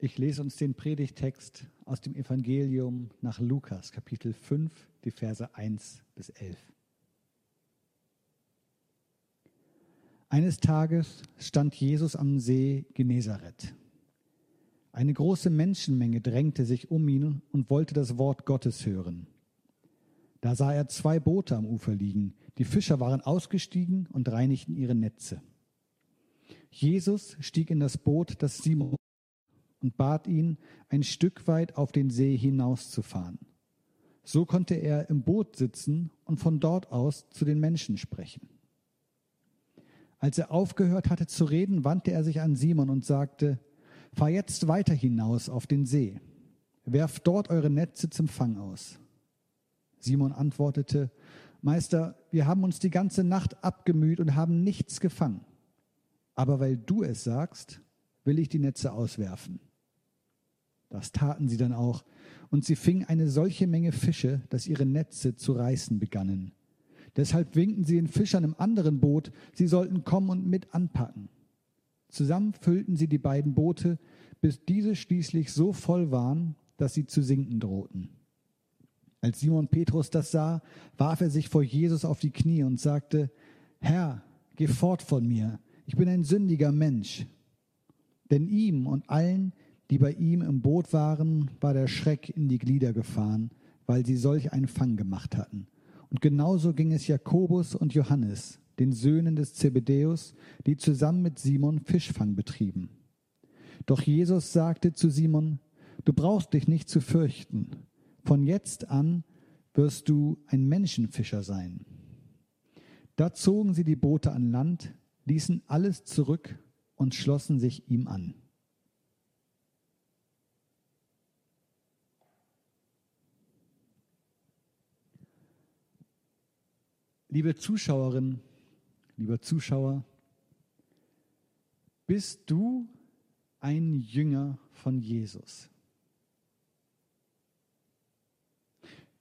Ich lese uns den Predigtext aus dem Evangelium nach Lukas, Kapitel 5, die Verse 1 bis 11. Eines Tages stand Jesus am See Genezareth. Eine große Menschenmenge drängte sich um ihn und wollte das Wort Gottes hören. Da sah er zwei Boote am Ufer liegen. Die Fischer waren ausgestiegen und reinigten ihre Netze. Jesus stieg in das Boot, das Simon und bat ihn, ein Stück weit auf den See hinauszufahren. So konnte er im Boot sitzen und von dort aus zu den Menschen sprechen. Als er aufgehört hatte zu reden, wandte er sich an Simon und sagte, Fahr jetzt weiter hinaus auf den See. Werft dort eure Netze zum Fang aus. Simon antwortete, Meister, wir haben uns die ganze Nacht abgemüht und haben nichts gefangen. Aber weil du es sagst, will ich die Netze auswerfen. Das taten sie dann auch, und sie fingen eine solche Menge Fische, dass ihre Netze zu reißen begannen. Deshalb winkten sie den Fischern im anderen Boot, sie sollten kommen und mit anpacken. Zusammen füllten sie die beiden Boote, bis diese schließlich so voll waren, dass sie zu sinken drohten. Als Simon Petrus das sah, warf er sich vor Jesus auf die Knie und sagte, Herr, geh fort von mir, ich bin ein sündiger Mensch. Denn ihm und allen, die bei ihm im Boot waren, war der Schreck in die Glieder gefahren, weil sie solch einen Fang gemacht hatten. Und genauso ging es Jakobus und Johannes, den Söhnen des Zebedäus, die zusammen mit Simon Fischfang betrieben. Doch Jesus sagte zu Simon, du brauchst dich nicht zu fürchten. Von jetzt an wirst du ein Menschenfischer sein. Da zogen sie die Boote an Land, ließen alles zurück und schlossen sich ihm an. Liebe Zuschauerinnen, lieber Zuschauer, bist du ein Jünger von Jesus?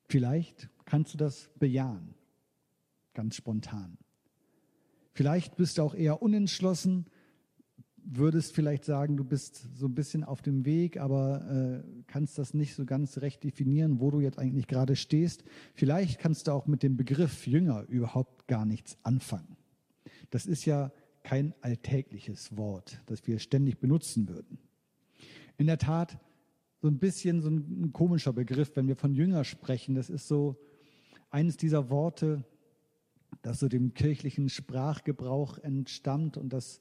Vielleicht kannst du das bejahen, ganz spontan. Vielleicht bist du auch eher unentschlossen, würdest vielleicht sagen, du bist so ein bisschen auf dem Weg, aber äh, kannst das nicht so ganz recht definieren, wo du jetzt eigentlich gerade stehst. Vielleicht kannst du auch mit dem Begriff Jünger überhaupt gar nichts anfangen. Das ist ja kein alltägliches Wort, das wir ständig benutzen würden. In der Tat so ein bisschen so ein komischer Begriff, wenn wir von Jünger sprechen. Das ist so eines dieser Worte, das so dem kirchlichen Sprachgebrauch entstammt und das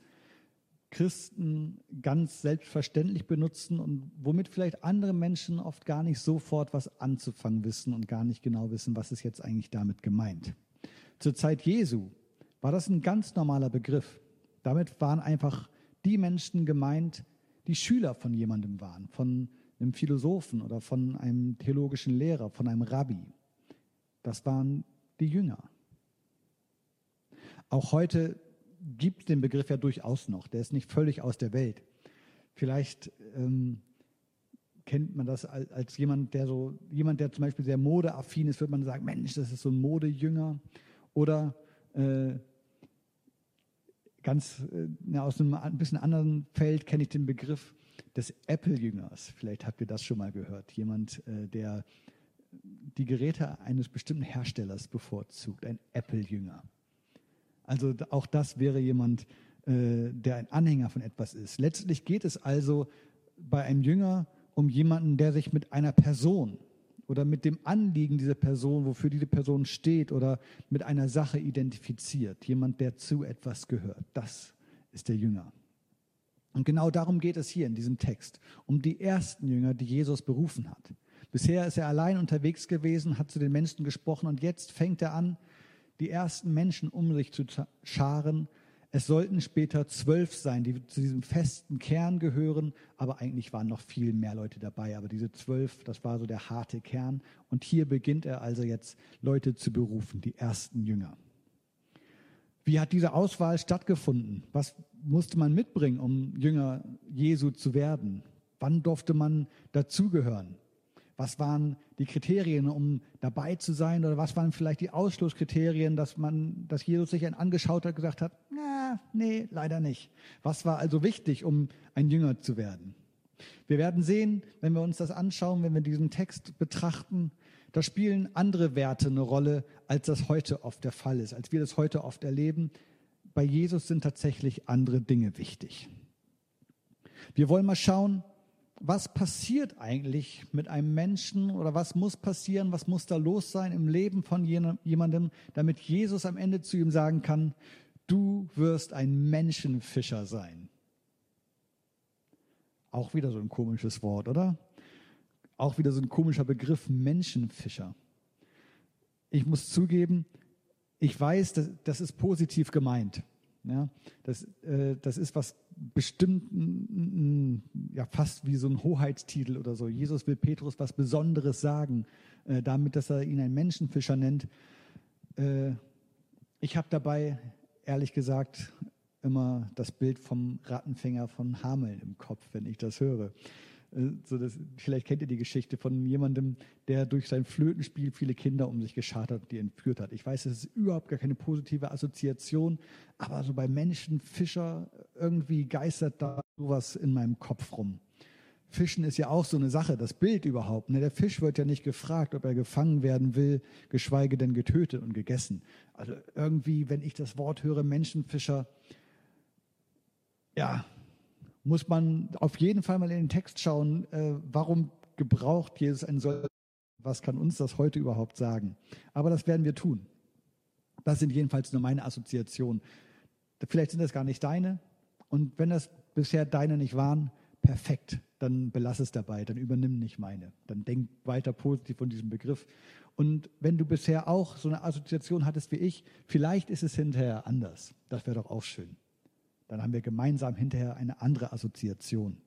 Christen ganz selbstverständlich benutzen und womit vielleicht andere Menschen oft gar nicht sofort was anzufangen wissen und gar nicht genau wissen, was ist jetzt eigentlich damit gemeint. Zur Zeit Jesu war das ein ganz normaler Begriff. Damit waren einfach die Menschen gemeint, die Schüler von jemandem waren, von einem Philosophen oder von einem theologischen Lehrer, von einem Rabbi. Das waren die Jünger. Auch heute gibt den Begriff ja durchaus noch. Der ist nicht völlig aus der Welt. Vielleicht ähm, kennt man das als, als, jemand, der so, jemand, der zum Beispiel sehr modeaffin ist, würde man sagen, Mensch, das ist so ein Modejünger. Oder äh, ganz äh, aus einem ein bisschen anderen Feld kenne ich den Begriff des Apple-Jüngers. Vielleicht habt ihr das schon mal gehört. Jemand, äh, der die Geräte eines bestimmten Herstellers bevorzugt, ein Apple-Jünger. Also auch das wäre jemand, äh, der ein Anhänger von etwas ist. Letztlich geht es also bei einem Jünger um jemanden, der sich mit einer Person oder mit dem Anliegen dieser Person, wofür diese Person steht oder mit einer Sache identifiziert. Jemand, der zu etwas gehört. Das ist der Jünger. Und genau darum geht es hier in diesem Text, um die ersten Jünger, die Jesus berufen hat. Bisher ist er allein unterwegs gewesen, hat zu den Menschen gesprochen und jetzt fängt er an, die ersten Menschen um sich zu scharen. Es sollten später zwölf sein, die zu diesem festen Kern gehören, aber eigentlich waren noch viel mehr Leute dabei. Aber diese zwölf, das war so der harte Kern. Und hier beginnt er also jetzt Leute zu berufen, die ersten Jünger. Wie hat diese Auswahl stattgefunden? Was musste man mitbringen, um Jünger Jesu zu werden? Wann durfte man dazugehören? Was waren die Kriterien, um dabei zu sein? Oder was waren vielleicht die Ausschlusskriterien, dass man, dass Jesus sich einen angeschaut hat und gesagt hat, na, nee, leider nicht. Was war also wichtig, um ein Jünger zu werden? Wir werden sehen, wenn wir uns das anschauen, wenn wir diesen Text betrachten, da spielen andere Werte eine Rolle, als das heute oft der Fall ist, als wir das heute oft erleben. Bei Jesus sind tatsächlich andere Dinge wichtig. Wir wollen mal schauen, was passiert eigentlich mit einem Menschen oder was muss passieren, was muss da los sein im Leben von jemandem, damit Jesus am Ende zu ihm sagen kann, du wirst ein Menschenfischer sein. Auch wieder so ein komisches Wort, oder? Auch wieder so ein komischer Begriff, Menschenfischer. Ich muss zugeben, ich weiß, das, ist positiv gemeint. Ja, das, äh, das ist was bestimmt, ja, fast wie so ein Hoheitstitel oder so. Jesus will Petrus was Besonderes sagen, äh, damit, dass er ihn einen Menschenfischer nennt. Äh, ich habe dabei, ehrlich gesagt, immer das Bild vom Rattenfänger von Hameln im Kopf, wenn ich das höre. Äh, so das, vielleicht kennt ihr die Geschichte von jemandem, der durch sein Flötenspiel viele Kinder um sich geschart hat, die entführt hat. Ich weiß, es ist überhaupt gar keine positive Assoziation, aber so bei Menschen, Fischer, irgendwie geistert da sowas in meinem Kopf rum. Fischen ist ja auch so eine Sache, das Bild überhaupt. Ne? Der Fisch wird ja nicht gefragt, ob er gefangen werden will, geschweige denn getötet und gegessen. Also irgendwie, wenn ich das Wort höre, Menschenfischer, ja, muss man auf jeden Fall mal in den Text schauen, äh, warum gebraucht Jesus ein solches, was kann uns das heute überhaupt sagen? Aber das werden wir tun. Das sind jedenfalls nur meine Assoziationen. Vielleicht sind das gar nicht deine. Und wenn das bisher deine nicht waren, perfekt, dann belass es dabei, dann übernimm nicht meine. Dann denk weiter positiv von diesem Begriff. Und wenn du bisher auch so eine Assoziation hattest wie ich, vielleicht ist es hinterher anders. Das wäre doch auch schön. Dann haben wir gemeinsam hinterher eine andere Assoziation.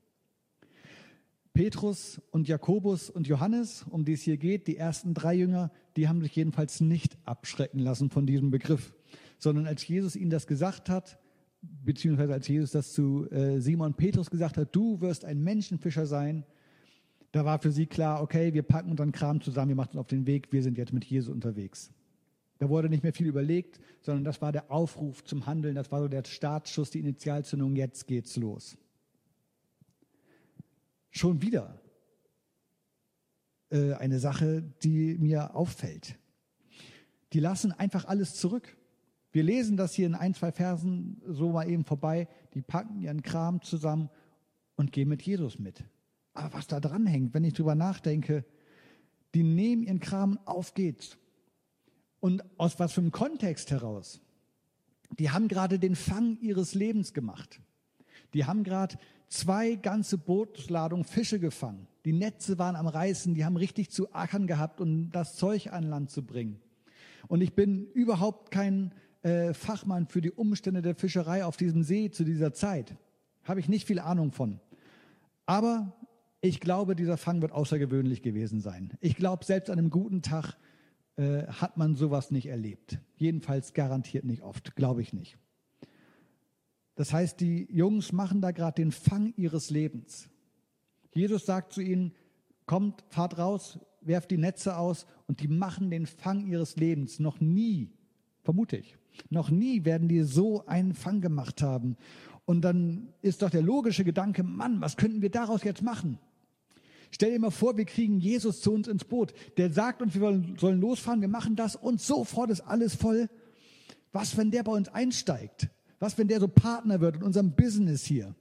Petrus und Jakobus und Johannes, um die es hier geht, die ersten drei Jünger, die haben sich jedenfalls nicht abschrecken lassen von diesem Begriff, sondern als Jesus ihnen das gesagt hat, beziehungsweise als Jesus das zu äh, Simon Petrus gesagt hat, du wirst ein Menschenfischer sein, da war für sie klar, okay, wir packen unseren Kram zusammen, wir machen uns auf den Weg, wir sind jetzt mit Jesus unterwegs. Da wurde nicht mehr viel überlegt, sondern das war der Aufruf zum Handeln, das war so der Startschuss, die Initialzündung, jetzt geht's los. Schon wieder äh, eine Sache, die mir auffällt. Die lassen einfach alles zurück. Wir lesen das hier in ein, zwei Versen so mal eben vorbei. Die packen ihren Kram zusammen und gehen mit Jesus mit. Aber was da dran hängt, wenn ich drüber nachdenke, die nehmen ihren Kram, auf geht's. Und aus was für einem Kontext heraus? Die haben gerade den Fang ihres Lebens gemacht. Die haben gerade zwei ganze Bootsladungen Fische gefangen. Die Netze waren am Reißen, die haben richtig zu ackern gehabt, um das Zeug an Land zu bringen. Und ich bin überhaupt kein äh, Fachmann für die Umstände der Fischerei auf diesem See zu dieser Zeit. Habe ich nicht viel Ahnung von. Aber ich glaube, dieser Fang wird außergewöhnlich gewesen sein. Ich glaube, selbst an einem guten Tag äh, hat man sowas nicht erlebt. Jedenfalls garantiert nicht oft, glaube ich nicht. Das heißt, die Jungs machen da gerade den Fang ihres Lebens. Jesus sagt zu ihnen, kommt, fahrt raus, werft die Netze aus und die machen den Fang ihres Lebens. Noch nie, vermute ich, noch nie werden die so einen Fang gemacht haben. Und dann ist doch der logische Gedanke, Mann, was könnten wir daraus jetzt machen? Stell dir mal vor, wir kriegen Jesus zu uns ins Boot. Der sagt uns, wir sollen losfahren, wir machen das und sofort ist alles voll. Was, wenn der bei uns einsteigt? Was, wenn der so Partner wird in unserem Business hier?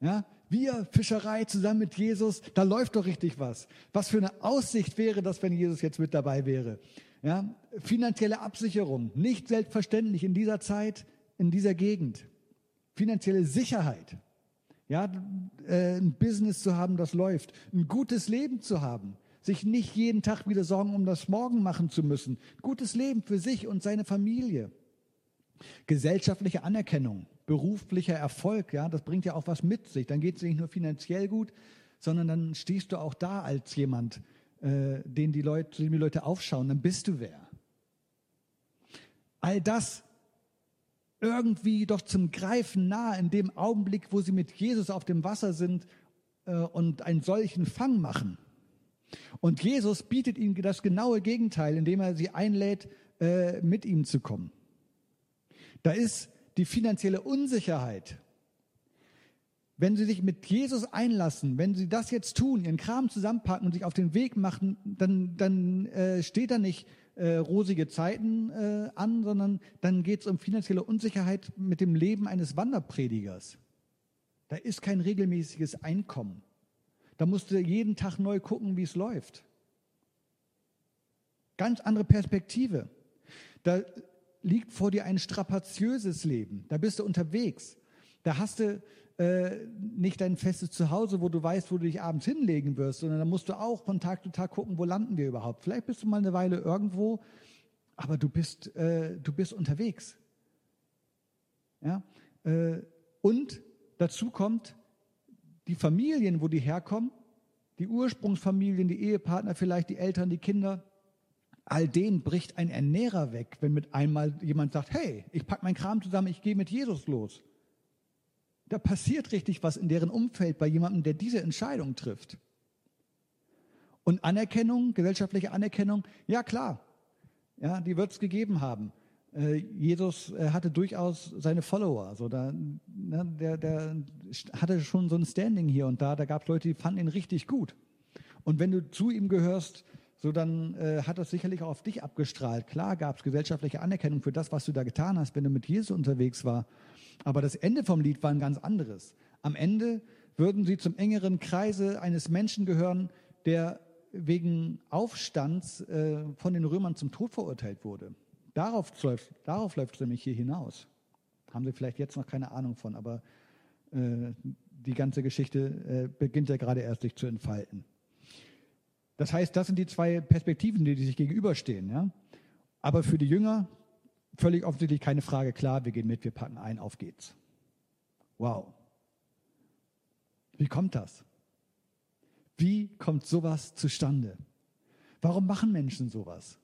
Ja, wir Fischerei zusammen mit Jesus, da läuft doch richtig was. Was für eine Aussicht wäre das, wenn Jesus jetzt mit dabei wäre? Ja, finanzielle Absicherung, nicht selbstverständlich in dieser Zeit, in dieser Gegend. Finanzielle Sicherheit. Ja, äh, ein Business zu haben, das läuft, ein gutes Leben zu haben, sich nicht jeden Tag wieder Sorgen um das Morgen machen zu müssen, gutes Leben für sich und seine Familie. Gesellschaftliche Anerkennung, beruflicher Erfolg, ja, das bringt ja auch was mit sich. Dann geht es nicht nur finanziell gut, sondern dann stehst du auch da als jemand, äh, den die Leute, dem die Leute aufschauen, dann bist du wer. All das irgendwie doch zum Greifen nahe in dem Augenblick, wo sie mit Jesus auf dem Wasser sind äh, und einen solchen Fang machen. Und Jesus bietet ihnen das genaue Gegenteil, indem er sie einlädt, äh, mit ihm zu kommen. Da ist die finanzielle Unsicherheit. wenn sie sich mit Jesus einlassen, wenn sie das jetzt tun, ihren Kram zusammenpacken und sich auf den Weg machen, dann, dann äh, steht da nicht äh, rosige Zeiten äh, an, sondern dann geht es um finanzielle Unsicherheit mit dem Leben eines Wanderpredigers. Da ist kein regelmäßiges Einkommen. Da musst du jeden Tag neu gucken, wie es läuft. Ganz andere Perspektive. Da liegt vor dir ein strapaziöses Leben. Da bist du unterwegs. Da hast du äh, nicht dein festes Zuhause, wo du weißt, wo du dich abends hinlegen wirst, sondern da musst du auch von Tag zu Tag gucken, wo landen wir überhaupt. Vielleicht bist du mal eine Weile irgendwo, aber du bist, äh, du bist unterwegs. Ja? Äh, und dazu kommt, die Familien, wo die herkommen, die Ursprungsfamilien, die Ehepartner, vielleicht die Eltern, die Kinder, all denen bricht ein Ernährer weg, wenn mit einmal jemand sagt, hey, ich packe meinen Kram zusammen, ich gehe mit Jesus los. Da passiert richtig was in deren Umfeld bei jemandem, der diese Entscheidung trifft. Und Anerkennung, gesellschaftliche Anerkennung, ja klar, ja, die wird es gegeben haben. Äh, Jesus äh, hatte durchaus seine Follower. Also da, ne, der, der hatte schon so ein Standing hier und da. Da gab es Leute, die fanden ihn richtig gut. Und wenn du zu ihm gehörst, so dann äh, hat das sicherlich auch auf dich abgestrahlt. Klar gab es gesellschaftliche Anerkennung für das, was du da getan hast, wenn du mit Jesus unterwegs war. Aber das Ende vom Lied war ein ganz anderes. Am Ende würden sie zum engeren Kreise eines Menschen gehören, der wegen Aufstands äh, von den Römern zum Tod verurteilt wurde. Darauf, läuft, darauf läuft es nämlich hier hinaus. Haben Sie vielleicht jetzt noch keine Ahnung von, aber äh, die ganze Geschichte äh, beginnt ja gerade erst sich zu entfalten. Das heißt, das sind die zwei Perspektiven, die, die sich gegenüberstehen. Ja? Aber für die Jünger völlig offensichtlich keine Frage, klar, wir gehen mit, wir packen ein, auf geht's. Wow. Wie kommt das? Wie kommt sowas zustande? Warum machen Menschen sowas?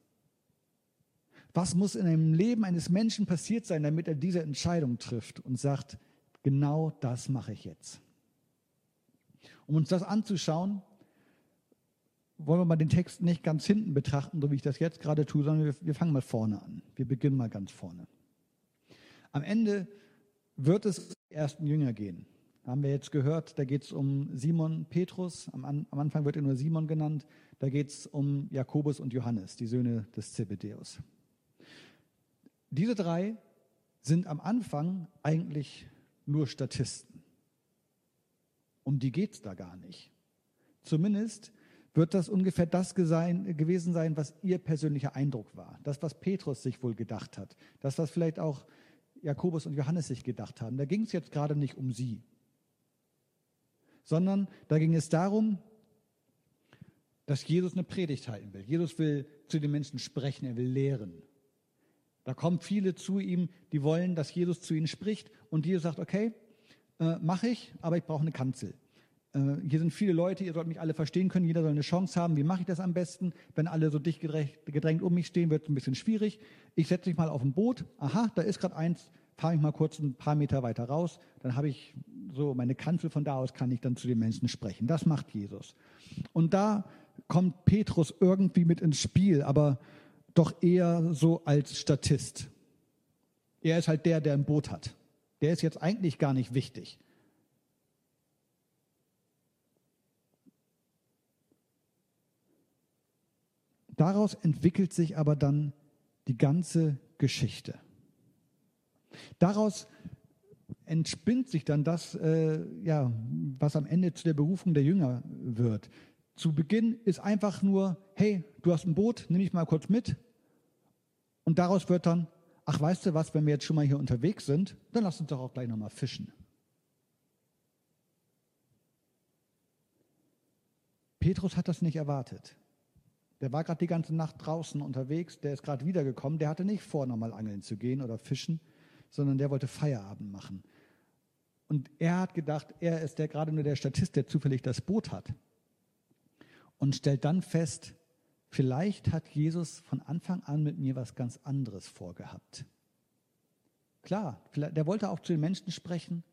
Was muss in einem Leben eines Menschen passiert sein, damit er diese Entscheidung trifft und sagt, genau das mache ich jetzt? Um uns das anzuschauen, wollen wir mal den Text nicht ganz hinten betrachten, so wie ich das jetzt gerade tue, sondern wir, wir fangen mal vorne an. Wir beginnen mal ganz vorne. Am Ende wird es die ersten Jünger gehen. Haben wir jetzt gehört, da geht es um Simon Petrus. Am, am, Anfang wird er nur Simon genannt. Da geht es um Jakobus und Johannes, die Söhne des Zebedeus. Diese drei sind am Anfang eigentlich nur Statisten. Um die geht es da gar nicht. Zumindest wird das ungefähr das gewesen sein, was ihr persönlicher Eindruck war. Das, was Petrus sich wohl gedacht hat. Das, was vielleicht auch Jakobus und Johannes sich gedacht haben. Da ging es jetzt gerade nicht um sie, sondern da ging es darum, dass Jesus eine Predigt halten will. Jesus will zu den Menschen sprechen, er will lehren. Da kommen viele zu ihm, die wollen, dass Jesus zu ihnen spricht und Jesus sagt, okay, äh, mache ich, aber ich brauche eine Kanzel. Äh, hier sind viele Leute, ihr sollt mich alle verstehen können, jeder soll eine Chance haben. Wie mache ich das am besten? Wenn alle so dicht gedrängt um mich stehen, wird es ein bisschen schwierig. Ich setze mich mal auf ein Boot. Aha, da ist gerade eins. Fahre ich mal kurz ein paar Meter weiter raus. Dann habe ich so meine Kanzel. Von da aus kann ich dann zu den Menschen sprechen. Das macht Jesus. Und da kommt Petrus irgendwie mit ins Spiel, aber doch eher so als Statist. Er ist halt der, der ein Boot hat. Der ist jetzt eigentlich gar nicht wichtig. Daraus entwickelt sich aber dann die ganze Geschichte. Daraus entspinnt sich dann das, äh, ja, was am Ende zu der Berufung der Jünger wird. Zu Beginn ist einfach nur, hey, du hast ein Boot, nimm ich mal kurz mit. Und daraus wird dann, ach, weißt du was, wenn wir jetzt schon mal hier unterwegs sind, dann lass uns doch auch gleich nochmal fischen. Petrus hat das nicht erwartet. Der war gerade die ganze Nacht draußen unterwegs, der ist gerade wiedergekommen, der hatte nicht vor, nochmal angeln zu gehen oder fischen, sondern der wollte Feierabend machen. Und er hat gedacht, er ist der gerade nur der Statist, der zufällig das Boot hat. Und stellt dann fest, vielleicht hat Jesus von Anfang an mit mir was ganz anderes vorgehabt. Klar, der wollte auch zu den Menschen sprechen,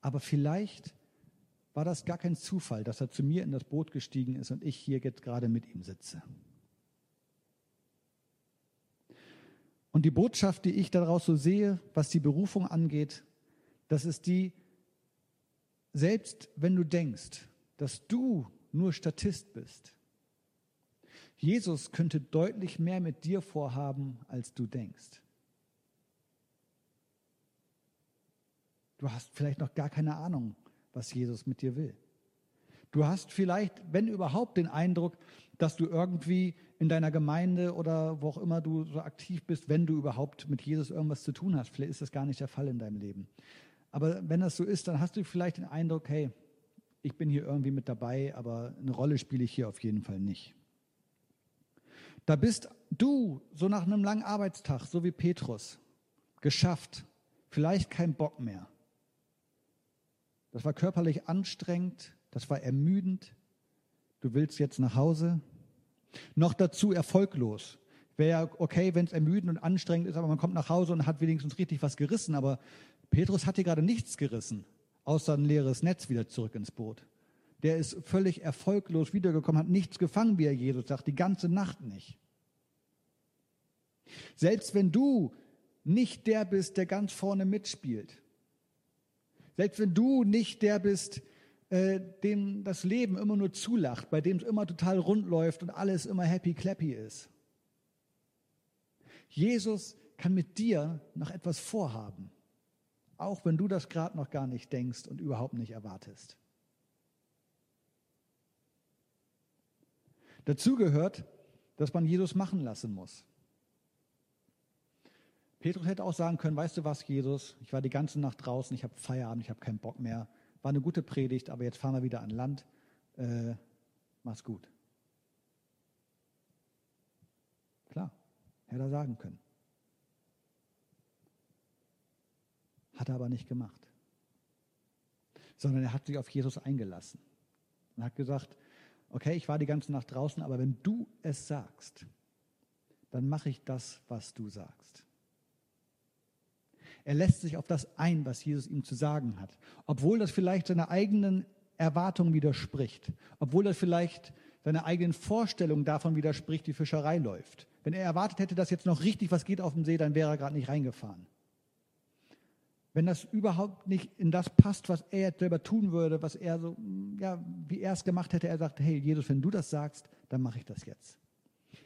aber vielleicht war das gar kein Zufall, dass er zu mir in das Boot gestiegen ist und ich hier jetzt gerade mit ihm sitze. Und die Botschaft, die ich daraus so sehe, was die Berufung angeht, das ist die, selbst wenn du denkst, dass du nur Statist bist, Jesus könnte deutlich mehr mit dir vorhaben, als du denkst. Du hast vielleicht noch gar keine Ahnung, was Jesus mit dir will. Du hast vielleicht, wenn überhaupt, den Eindruck, dass du irgendwie in deiner Gemeinde oder wo auch immer du so aktiv bist, wenn du überhaupt mit Jesus irgendwas zu tun hast. Vielleicht ist das gar nicht der Fall in deinem Leben. Aber wenn das so ist, dann hast du vielleicht den Eindruck, hey, ich bin hier irgendwie mit dabei, aber eine Rolle spiele ich hier auf jeden Fall nicht. Da bist du so nach einem langen Arbeitstag, so wie Petrus, geschafft, vielleicht kein Bock mehr. Das war körperlich anstrengend, das war ermüdend. Du willst jetzt nach Hause. Noch dazu erfolglos. Wäre ja okay, wenn es ermüdend und anstrengend ist, aber man kommt nach Hause und hat wenigstens richtig was gerissen. Aber Petrus hat hier gerade nichts gerissen, außer ein leeres Netz wieder zurück ins Boot. Der ist völlig erfolglos wiedergekommen, hat nichts gefangen, wie er Jesus sagt, die ganze Nacht nicht. Selbst wenn du nicht der bist, der ganz vorne mitspielt, selbst wenn du nicht der bist, äh, dem das Leben immer nur zulacht, bei dem es immer total rund läuft und alles immer happy clappy ist. Jesus kann mit dir noch etwas vorhaben auch wenn du das gerade noch gar nicht denkst und überhaupt nicht erwartest. Dazu gehört, dass man Jesus machen lassen muss. Petrus hätte auch sagen können, weißt du was, Jesus, ich war die ganze Nacht draußen, ich habe Feierabend, ich habe keinen Bock mehr. War eine gute Predigt, aber jetzt fahren wir wieder an Land. Äh, mach's gut. Klar, hätte er sagen können. Hat er aber nicht gemacht. Sondern er hat sich auf Jesus eingelassen und hat gesagt, okay, ich war die ganze Nacht draußen, aber wenn du es sagst, dann mache ich das, was du sagst. Er lässt sich auf das ein, was Jesus ihm zu sagen hat, obwohl das vielleicht seiner eigenen Erwartung widerspricht, obwohl das vielleicht seiner eigenen Vorstellung davon widerspricht, wie Fischerei läuft. Wenn er erwartet hätte, dass jetzt noch richtig was geht auf dem See, dann wäre er gerade nicht reingefahren wenn das überhaupt nicht in das passt, was er jetzt selber tun würde, was er so, ja, wie er es gemacht hätte, er sagt, hey Jesus, wenn du das sagst, dann mache ich das jetzt.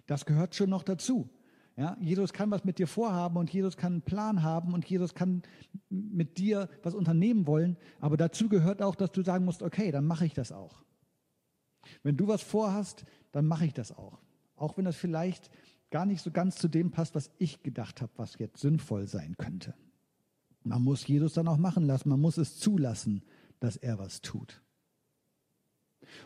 Das gehört schon noch dazu. Ja, Jesus kann was mit dir vorhaben und Jesus kann einen Plan haben und Jesus kann mit dir was unternehmen wollen, aber dazu gehört auch, dass du sagen musst, okay, dann mache ich das auch. Wenn du was vorhast, dann mache ich das auch. Auch wenn das vielleicht gar nicht so ganz zu dem passt, was ich gedacht habe, was jetzt sinnvoll sein könnte. Man muss Jesus dann auch machen lassen, man muss es zulassen, dass er was tut.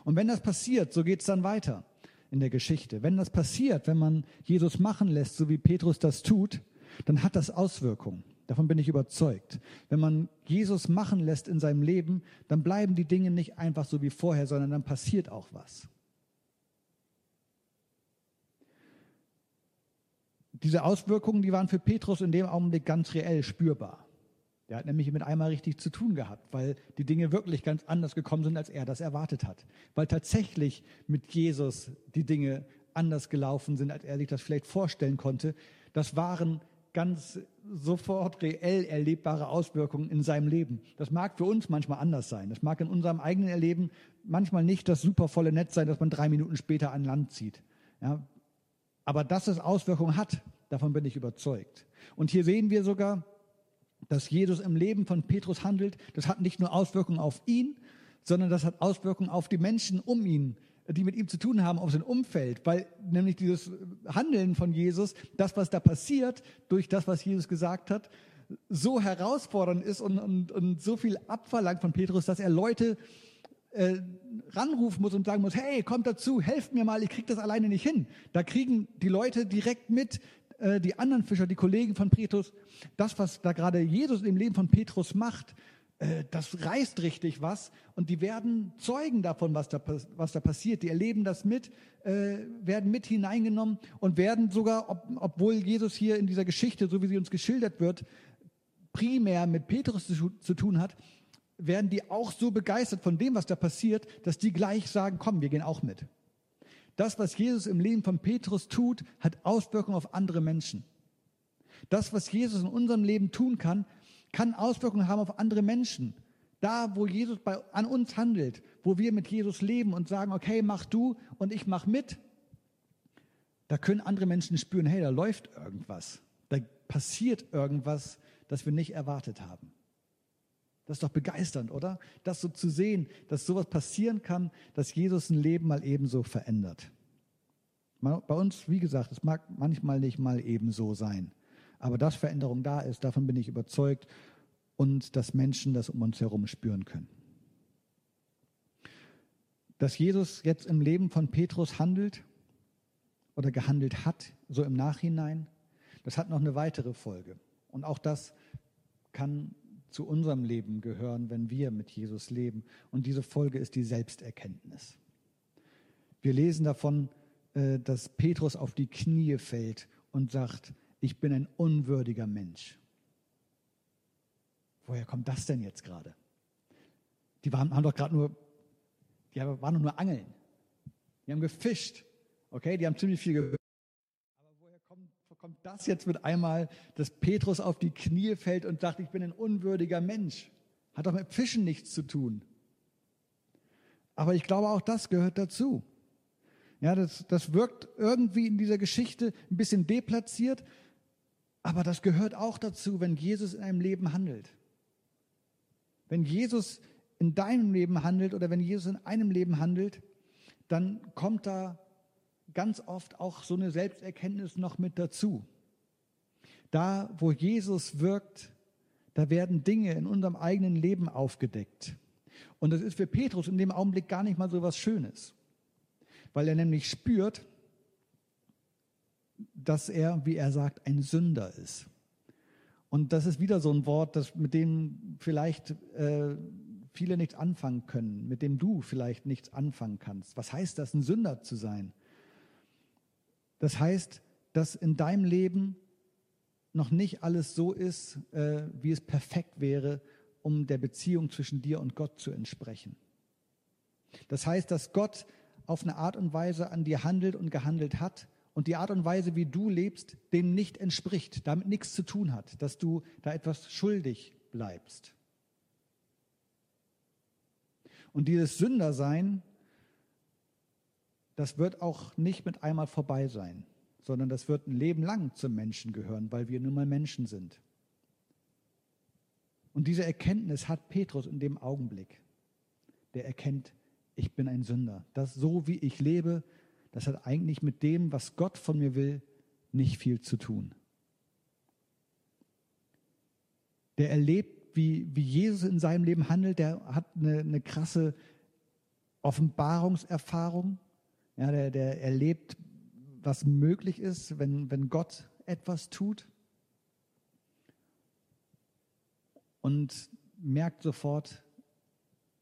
Und wenn das passiert, so geht es dann weiter in der Geschichte. Wenn das passiert, wenn man Jesus machen lässt, so wie Petrus das tut, dann hat das Auswirkungen. Davon bin ich überzeugt. Wenn man Jesus machen lässt in seinem Leben, dann bleiben die Dinge nicht einfach so wie vorher, sondern dann passiert auch was. Diese Auswirkungen, die waren für Petrus in dem Augenblick ganz reell spürbar. Der hat nämlich mit einmal richtig zu tun gehabt, weil die Dinge wirklich ganz anders gekommen sind, als er das erwartet hat. Weil tatsächlich mit Jesus die Dinge anders gelaufen sind, als er sich das vielleicht vorstellen konnte. Das waren ganz sofort reell erlebbare Auswirkungen in seinem Leben. Das mag für uns manchmal anders sein. Das mag in unserem eigenen Erleben manchmal nicht das supervolle Netz sein, dass man drei Minuten später an Land zieht. Ja, aber dass es Auswirkungen hat, davon bin ich überzeugt. Und hier sehen wir sogar, dass Jesus im Leben von Petrus handelt, das hat nicht nur Auswirkungen auf ihn, sondern das hat Auswirkungen auf die Menschen um ihn, die mit ihm zu tun haben, auf sein Umfeld, weil nämlich dieses Handeln von Jesus, das, was da passiert, durch das, was Jesus gesagt hat, so herausfordernd ist und, und, und so viel abverlangt von Petrus, dass er Leute äh, ranrufen muss und sagen muss, hey, kommt dazu, helft mir mal, ich kriege das alleine nicht hin. Da kriegen die Leute direkt mit, äh, die anderen Fischer, die Kollegen von Petrus, das, was da gerade Jesus im Leben von Petrus macht, äh, das reißt richtig was und die werden Zeugen davon, was da, was da passiert. Die erleben das mit, äh, werden mit hineingenommen und werden sogar, ob, obwohl Jesus hier in dieser Geschichte, so wie sie uns geschildert wird, primär mit Petrus zu, zu tun hat, werden die auch so begeistert von dem, was da passiert, dass die gleich sagen, komm, wir gehen auch mit. Das, was Jesus im Leben von Petrus tut, hat Auswirkungen auf andere Menschen. Das, was Jesus in unserem Leben tun kann, kann Auswirkungen haben auf andere Menschen. Da, wo Jesus bei, an uns handelt, wo wir mit Jesus leben und sagen, okay, mach du und ich mach mit, da können andere Menschen spüren, hey, da läuft irgendwas. Da passiert irgendwas, das wir nicht erwartet haben. Das ist doch begeisternd, oder? Das so zu sehen, dass sowas passieren kann, dass Jesus ein Leben mal ebenso verändert. Bei uns, wie gesagt, es mag manchmal nicht mal ebenso sein. Aber dass Veränderung da ist, davon bin ich überzeugt und dass Menschen das um uns herum spüren können. Dass Jesus jetzt im Leben von Petrus handelt oder gehandelt hat, so im Nachhinein, das hat noch eine weitere Folge. Und auch das kann zu unserem Leben gehören, wenn wir mit Jesus leben. Und diese Folge ist die Selbsterkenntnis. Wir lesen davon, äh, dass Petrus auf die Knie fällt und sagt, ich bin ein unwürdiger Mensch. Woher kommt das denn jetzt gerade? Die waren, haben doch gerade nur, die waren nur angeln. Die haben gefischt. Okay, die haben ziemlich viel gehört. Kommt, das jetzt mit einmal, dass Petrus auf die Knie fällt und sagt, ich bin ein unwürdiger Mensch? Hat doch mit Fischen nichts zu tun. Aber ich glaube, auch das gehört dazu. Ja, das, das wirkt irgendwie in dieser Geschichte ein bisschen deplatziert, aber das gehört auch dazu, wenn Jesus in einem Leben handelt. Wenn Jesus in deinem Leben handelt oder wenn Jesus in einem Leben handelt, dann kommt da ganz oft auch so eine Selbsterkenntnis noch mit dazu. Da, wo Jesus wirkt, da werden Dinge in unserem eigenen Leben aufgedeckt. Und das ist für Petrus in dem Augenblick gar nicht mal so was Schönes weil er nämlich spürt, dass er, wie er sagt, ein Sünder ist. Und das ist wieder so ein Wort, das, mit dem vielleicht äh, viele nichts anfangen können, mit dem du vielleicht nichts anfangen kannst. Was heißt das, ein Sünder zu sein? Das heißt, dass in deinem Leben noch nicht alles so ist, äh, wie es perfekt wäre, um der Beziehung zwischen dir und Gott zu entsprechen. Das heißt, dass Gott auf eine Art und Weise an dir handelt und gehandelt hat und die Art und Weise, wie du lebst, dem nicht entspricht, damit nichts zu tun hat, dass du da etwas schuldig bleibst. Und dieses Sündersein, das wird auch nicht mit einmal vorbei sein, sondern das wird ein Leben lang zum Menschen gehören, weil wir nun mal Menschen sind. Und diese Erkenntnis hat Petrus in dem Augenblick. Der erkennt, ich bin ein Sünder. Das so wie ich lebe, das hat eigentlich mit dem, was Gott von mir will, nicht viel zu tun. Der erlebt, wie, wie Jesus in seinem Leben handelt, der hat eine, eine krasse Offenbarungserfahrung. Ja, der, der erlebt, was möglich ist, wenn, wenn Gott etwas tut. Und merkt sofort,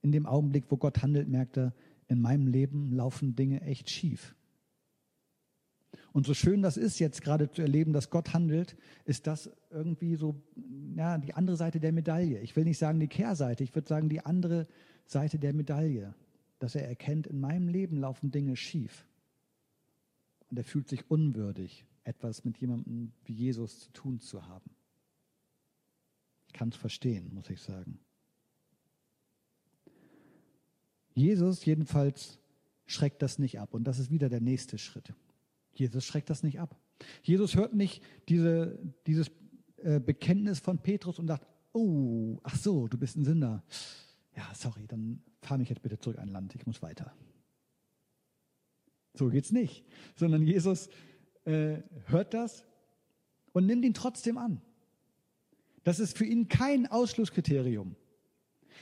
in dem Augenblick, wo Gott handelt, merkt er, in meinem Leben laufen Dinge echt schief. Und so schön das ist, jetzt gerade zu erleben, dass Gott handelt, ist das irgendwie so ja, die andere Seite der Medaille. Ich will nicht sagen die Kehrseite, ich würde sagen die andere Seite der Medaille, dass er erkennt, in meinem Leben laufen Dinge schief. Und er fühlt sich unwürdig, etwas mit jemandem wie Jesus zu tun zu haben. Ich kann es verstehen, muss ich sagen. Jesus jedenfalls schreckt das nicht ab. Und das ist wieder der nächste Schritt. Jesus schreckt das nicht ab. Jesus hört nicht diese, dieses äh, Bekenntnis von Petrus und sagt, oh, ach so, du bist ein Sünder. Ja, sorry, dann fahr mich jetzt bitte zurück an Land, ich muss weiter. So geht's nicht. Sondern Jesus äh, hört das und nimmt ihn trotzdem an. Das ist für ihn kein Ausschlusskriterium.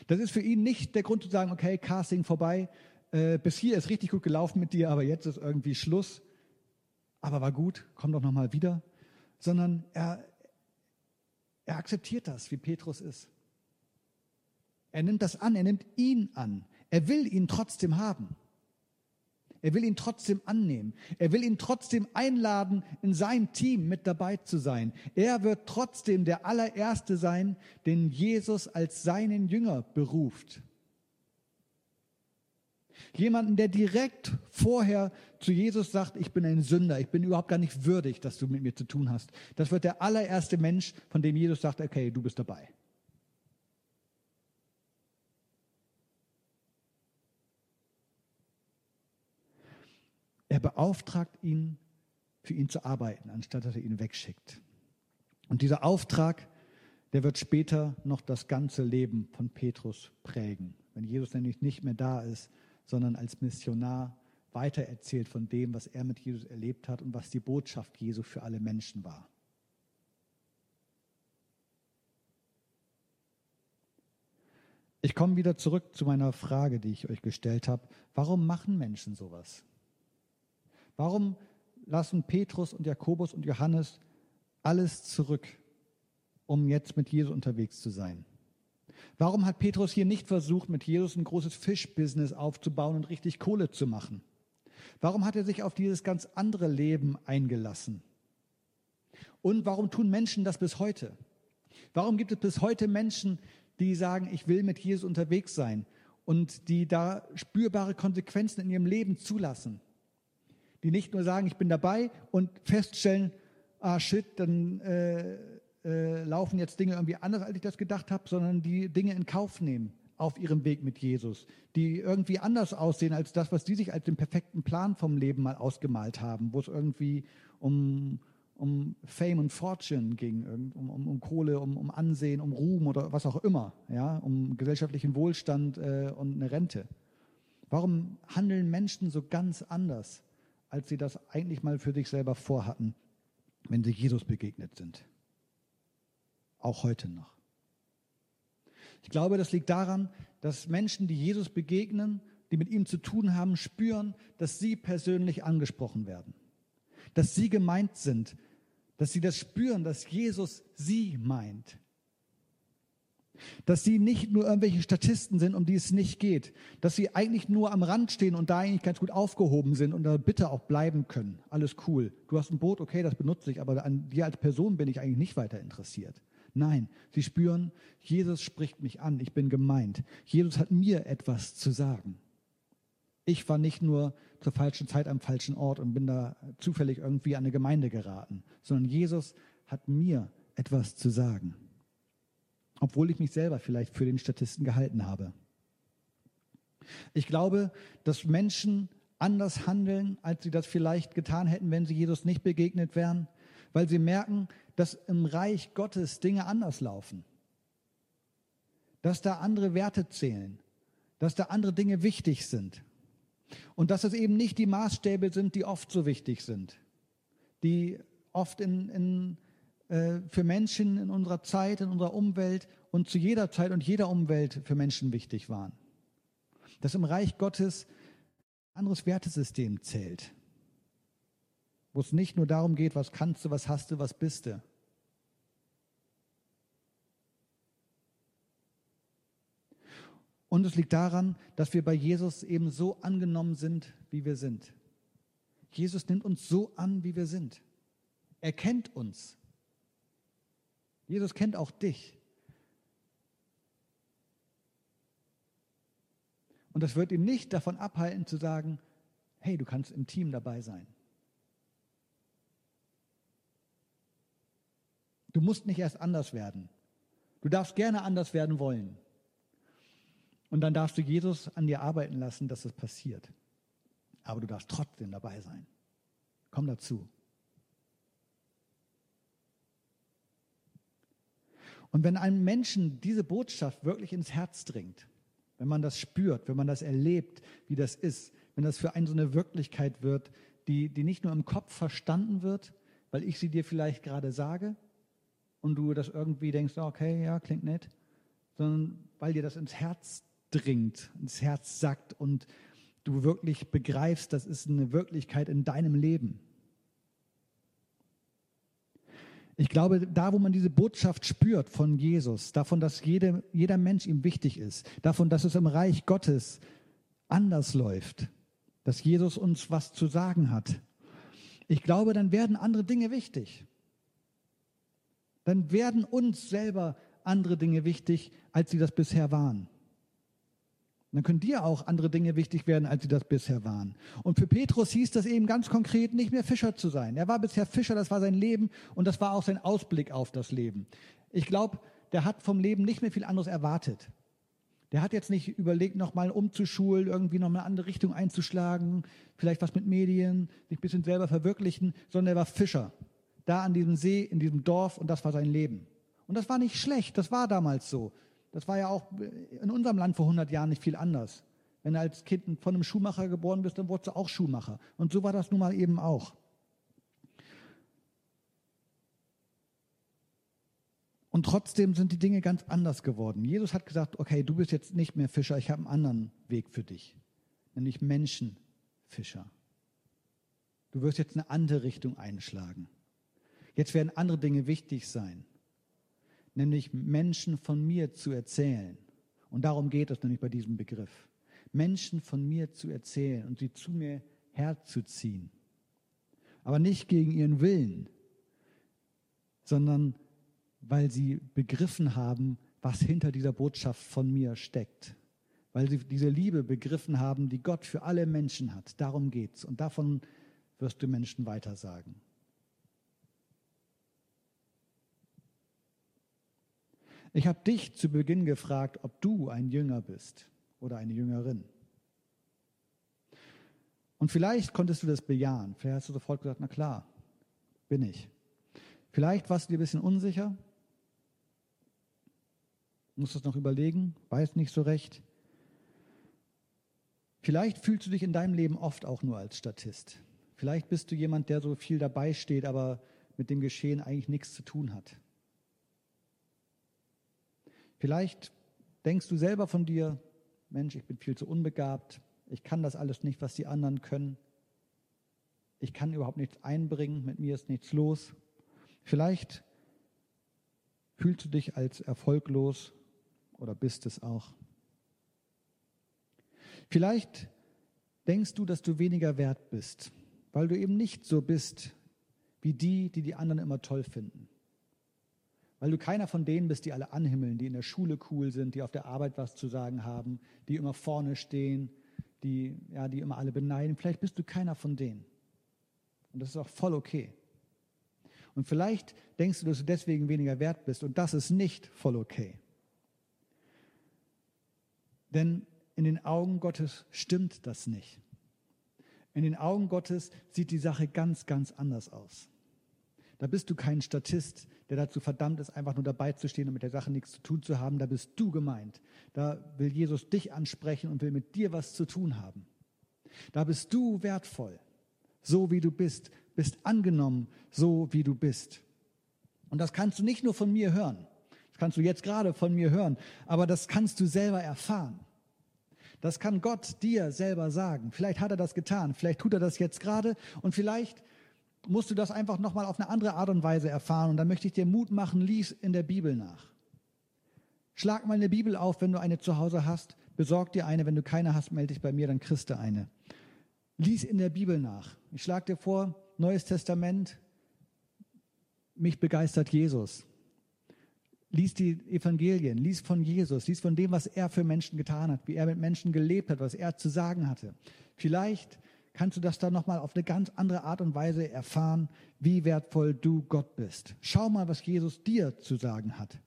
Das ist für ihn nicht der Grund zu sagen, okay, Casting vorbei, äh, bis hier ist richtig gut gelaufen mit dir, aber jetzt ist irgendwie Schluss. Aber war gut, komm doch nochmal wieder. Sondern er, er akzeptiert das, wie Petrus ist. Er nimmt das an, er nimmt ihn an. Er will ihn trotzdem haben. Er will ihn trotzdem annehmen. Er will ihn trotzdem einladen, in sein Team mit dabei zu sein. Er wird trotzdem der allererste sein, den Jesus als seinen Jünger beruft. Jemanden, der direkt vorher zu Jesus sagt, ich bin ein Sünder, ich bin überhaupt gar nicht würdig, dass du mit mir zu tun hast. Das wird der allererste Mensch, von dem Jesus sagt, okay, du bist dabei. Er beauftragt ihn, für ihn zu arbeiten, anstatt dass er ihn wegschickt. Und dieser Auftrag, der wird später noch das ganze Leben von Petrus prägen. Wenn Jesus nämlich nicht mehr da ist, sondern als Missionar weitererzählt von dem, was er mit Jesus erlebt hat und was die Botschaft Jesu für alle Menschen war. Ich komme wieder zurück zu meiner Frage, die ich euch gestellt habe. Warum machen Menschen sowas? Warum lassen Petrus und Jakobus und Johannes alles zurück, um jetzt mit Jesus unterwegs zu sein? Warum hat Petrus hier nicht versucht, mit Jesus ein großes Fischbusiness aufzubauen und richtig Kohle zu machen? Warum hat er sich auf dieses ganz andere Leben eingelassen? Und warum tun Menschen das bis heute? Warum gibt es bis heute Menschen, die sagen, ich will mit Jesus unterwegs sein und die da spürbare Konsequenzen in ihrem Leben zulassen? Die nicht nur sagen, ich bin dabei und feststellen, ah shit, dann äh, äh, laufen jetzt Dinge irgendwie anders, als ich das gedacht habe, sondern die Dinge in Kauf nehmen auf ihrem Weg mit Jesus, die irgendwie anders aussehen als das, was die sich als den perfekten Plan vom Leben mal ausgemalt haben, wo es irgendwie um, um Fame und Fortune ging, um, um, um Kohle, um, um Ansehen, um Ruhm oder was auch immer, ja, um gesellschaftlichen Wohlstand äh, und eine Rente. Warum handeln Menschen so ganz anders, als sie das eigentlich mal für sich selber vorhatten, wenn sie Jesus begegnet sind? Auch heute noch. Ich glaube, das liegt daran, dass Menschen, die Jesus begegnen, die mit ihm zu tun haben, spüren, dass sie persönlich angesprochen werden, dass sie gemeint sind, dass sie das spüren, dass Jesus sie meint, dass sie nicht nur irgendwelche Statisten sind, um die es nicht geht, dass sie eigentlich nur am Rand stehen und da eigentlich ganz gut aufgehoben sind und da bitte auch bleiben können. Alles cool. Du hast ein Boot, okay, das benutze ich, aber an dir als Person bin ich eigentlich nicht weiter interessiert. Nein, sie spüren, Jesus spricht mich an, ich bin gemeint. Jesus hat mir etwas zu sagen. Ich war nicht nur zur falschen Zeit am falschen Ort und bin da zufällig irgendwie an eine Gemeinde geraten, sondern Jesus hat mir etwas zu sagen. Obwohl ich mich selber vielleicht für den Statisten gehalten habe. Ich glaube, dass Menschen anders handeln, als sie das vielleicht getan hätten, wenn sie Jesus nicht begegnet wären, weil sie merken, dass im Reich Gottes Dinge anders laufen. Dass da andere Werte zählen. Dass da andere Dinge wichtig sind. Und dass es eben nicht die Maßstäbe sind, die oft so wichtig sind. Die oft in, in, äh, für Menschen in unserer Zeit, in unserer Umwelt und zu jeder Zeit und jeder Umwelt für Menschen wichtig waren. Dass im Reich Gottes ein anderes Wertesystem zählt wo es nicht nur darum geht, was kannst du, was hast du, was bist du. Und es liegt daran, dass wir bei Jesus eben so angenommen sind, wie wir sind. Jesus nimmt uns so an, wie wir sind. Er kennt uns. Jesus kennt auch dich. Und das wird ihn nicht davon abhalten zu sagen, hey, du kannst im Team dabei sein. Du musst nicht erst anders werden. Du darfst gerne anders werden wollen. Und dann darfst du Jesus an dir arbeiten lassen, dass es passiert. Aber du darfst trotzdem dabei sein. Komm dazu. Und wenn einem Menschen diese Botschaft wirklich ins Herz dringt, wenn man das spürt, wenn man das erlebt, wie das ist, wenn das für einen so eine Wirklichkeit wird, die, die nicht nur im Kopf verstanden wird, weil ich sie dir vielleicht gerade sage, und du das irgendwie denkst, okay, ja, klingt nett, sondern weil dir das ins Herz dringt, ins Herz sackt und du wirklich begreifst, das ist eine Wirklichkeit in deinem Leben. Ich glaube, da, wo man diese Botschaft spürt von Jesus, davon, dass jede, jeder Mensch ihm wichtig ist, davon, dass es im Reich Gottes anders läuft, dass Jesus uns was zu sagen hat, ich glaube, dann werden andere Dinge wichtig dann werden uns selber andere Dinge wichtig, als sie das bisher waren. Dann können dir auch andere Dinge wichtig werden, als sie das bisher waren. Und für Petrus hieß das eben ganz konkret, nicht mehr Fischer zu sein. Er war bisher Fischer, das war sein Leben und das war auch sein Ausblick auf das Leben. Ich glaube, der hat vom Leben nicht mehr viel anderes erwartet. Der hat jetzt nicht überlegt, nochmal umzuschulen, irgendwie nochmal eine andere Richtung einzuschlagen, vielleicht was mit Medien, sich ein bisschen selber verwirklichen, sondern er war Fischer. Da an diesem See, in diesem Dorf und das war sein Leben. Und das war nicht schlecht, das war damals so. Das war ja auch in unserem Land vor 100 Jahren nicht viel anders. Wenn du als Kind von einem Schuhmacher geboren bist, dann wurdest du auch Schuhmacher. Und so war das nun mal eben auch. Und trotzdem sind die Dinge ganz anders geworden. Jesus hat gesagt, okay, du bist jetzt nicht mehr Fischer, ich habe einen anderen Weg für dich, nämlich Menschenfischer. Du wirst jetzt eine andere Richtung einschlagen. Jetzt werden andere Dinge wichtig sein, nämlich Menschen von mir zu erzählen. Und darum geht es nämlich bei diesem Begriff. Menschen von mir zu erzählen und sie zu mir herzuziehen. Aber nicht gegen ihren Willen, sondern weil sie begriffen haben, was hinter dieser Botschaft von mir steckt. Weil sie diese Liebe begriffen haben, die Gott für alle Menschen hat. Darum geht's. Und davon wirst du Menschen weitersagen. Ich habe dich zu Beginn gefragt, ob du ein Jünger bist oder eine Jüngerin. Und vielleicht konntest du das bejahen. Vielleicht hast du sofort gesagt, na klar, bin ich. Vielleicht warst du dir ein bisschen unsicher, musst es noch überlegen, weiß nicht so recht. Vielleicht fühlst du dich in deinem Leben oft auch nur als Statist. Vielleicht bist du jemand, der so viel dabei steht, aber mit dem Geschehen eigentlich nichts zu tun hat. Vielleicht denkst du selber von dir, Mensch, ich bin viel zu unbegabt, ich kann das alles nicht, was die anderen können, ich kann überhaupt nichts einbringen, mit mir ist nichts los. Vielleicht fühlst du dich als erfolglos oder bist es auch. Vielleicht denkst du, dass du weniger wert bist, weil du eben nicht so bist wie die, die die anderen immer toll finden. Weil du keiner von denen bist, die alle anhimmeln, die in der Schule cool sind, die auf der Arbeit was zu sagen haben, die immer vorne stehen, die, ja, die immer alle beneiden. Vielleicht bist du keiner von denen. Und das ist auch voll okay. Und vielleicht denkst du, dass du deswegen weniger wert bist. Und das ist nicht voll okay. Denn in den Augen Gottes stimmt das nicht. In den Augen Gottes sieht die Sache ganz, ganz anders aus. Da bist du kein Statist, der dazu verdammt ist, einfach nur dabei zu stehen und mit der Sache nichts zu tun zu haben. Da bist du gemeint. Da will Jesus dich ansprechen und will mit dir was zu tun haben. Da bist du wertvoll, so wie du bist, bist angenommen, so wie du bist. Und das kannst du nicht nur von mir hören. Das kannst du jetzt gerade von mir hören, aber das kannst du selber erfahren. Das kann Gott dir selber sagen. Vielleicht hat er das getan, vielleicht tut er das jetzt gerade und vielleicht musst du das einfach nochmal auf eine andere Art und Weise erfahren. Und dann möchte ich dir Mut machen, lies in der Bibel nach. Schlag mal eine Bibel auf, wenn du eine zu Hause hast. Besorg dir eine. Wenn du keine hast, melde dich bei mir, dann kriegst du eine. Lies in der Bibel nach. Ich schlage dir vor, Neues Testament, mich begeistert Jesus. Lies die Evangelien, lies von Jesus, lies von dem, was er für Menschen getan hat, wie er mit Menschen gelebt hat, was er zu sagen hatte. Vielleicht kannst du das dann nochmal auf eine ganz andere Art und Weise erfahren, wie wertvoll du Gott bist. Schau mal, was Jesus dir zu sagen hat.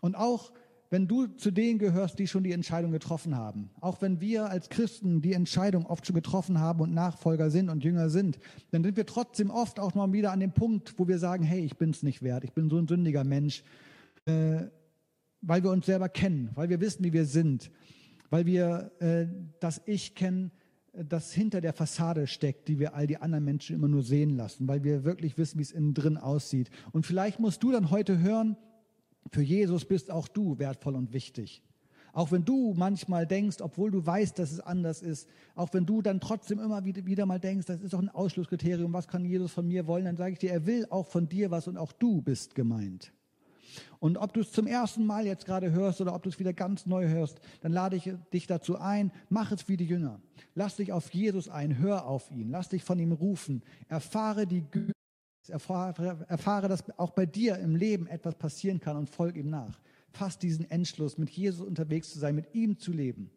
Und auch wenn du zu denen gehörst, die schon die Entscheidung getroffen haben, auch wenn wir als Christen die Entscheidung oft schon getroffen haben und Nachfolger sind und Jünger sind, dann sind wir trotzdem oft auch noch wieder an dem Punkt, wo wir sagen, hey, ich bin es nicht wert, ich bin so ein sündiger Mensch, äh, weil wir uns selber kennen, weil wir wissen, wie wir sind, weil wir äh, das Ich kennen, das hinter der Fassade steckt, die wir all die anderen Menschen immer nur sehen lassen, weil wir wirklich wissen, wie es innen drin aussieht. Und vielleicht musst du dann heute hören, für Jesus bist auch du wertvoll und wichtig. Auch wenn du manchmal denkst, obwohl du weißt, dass es anders ist, auch wenn du dann trotzdem immer wieder, wieder mal denkst, das ist doch ein Ausschlusskriterium, was kann Jesus von mir wollen, dann sage ich dir, er will auch von dir was und auch du bist gemeint. Und ob du es zum ersten Mal jetzt gerade hörst oder ob du es wieder ganz neu hörst, dann lade ich dich dazu ein, mach es wie die Jünger. Lass dich auf Jesus ein, hör auf ihn, lass dich von ihm rufen, erfahre die Güte, erfahre, erfahre, dass auch bei dir im Leben etwas passieren kann und folg ihm nach. Fass diesen Entschluss, mit Jesus unterwegs zu sein, mit ihm zu leben.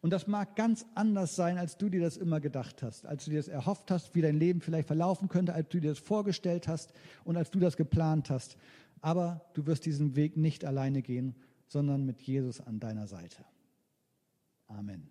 Und das mag ganz anders sein, als du dir das immer gedacht hast, als du dir das erhofft hast, wie dein Leben vielleicht verlaufen könnte, als du dir das vorgestellt hast und als du das geplant hast. Aber du wirst diesen Weg nicht alleine gehen, sondern mit Jesus an deiner Seite. Amen.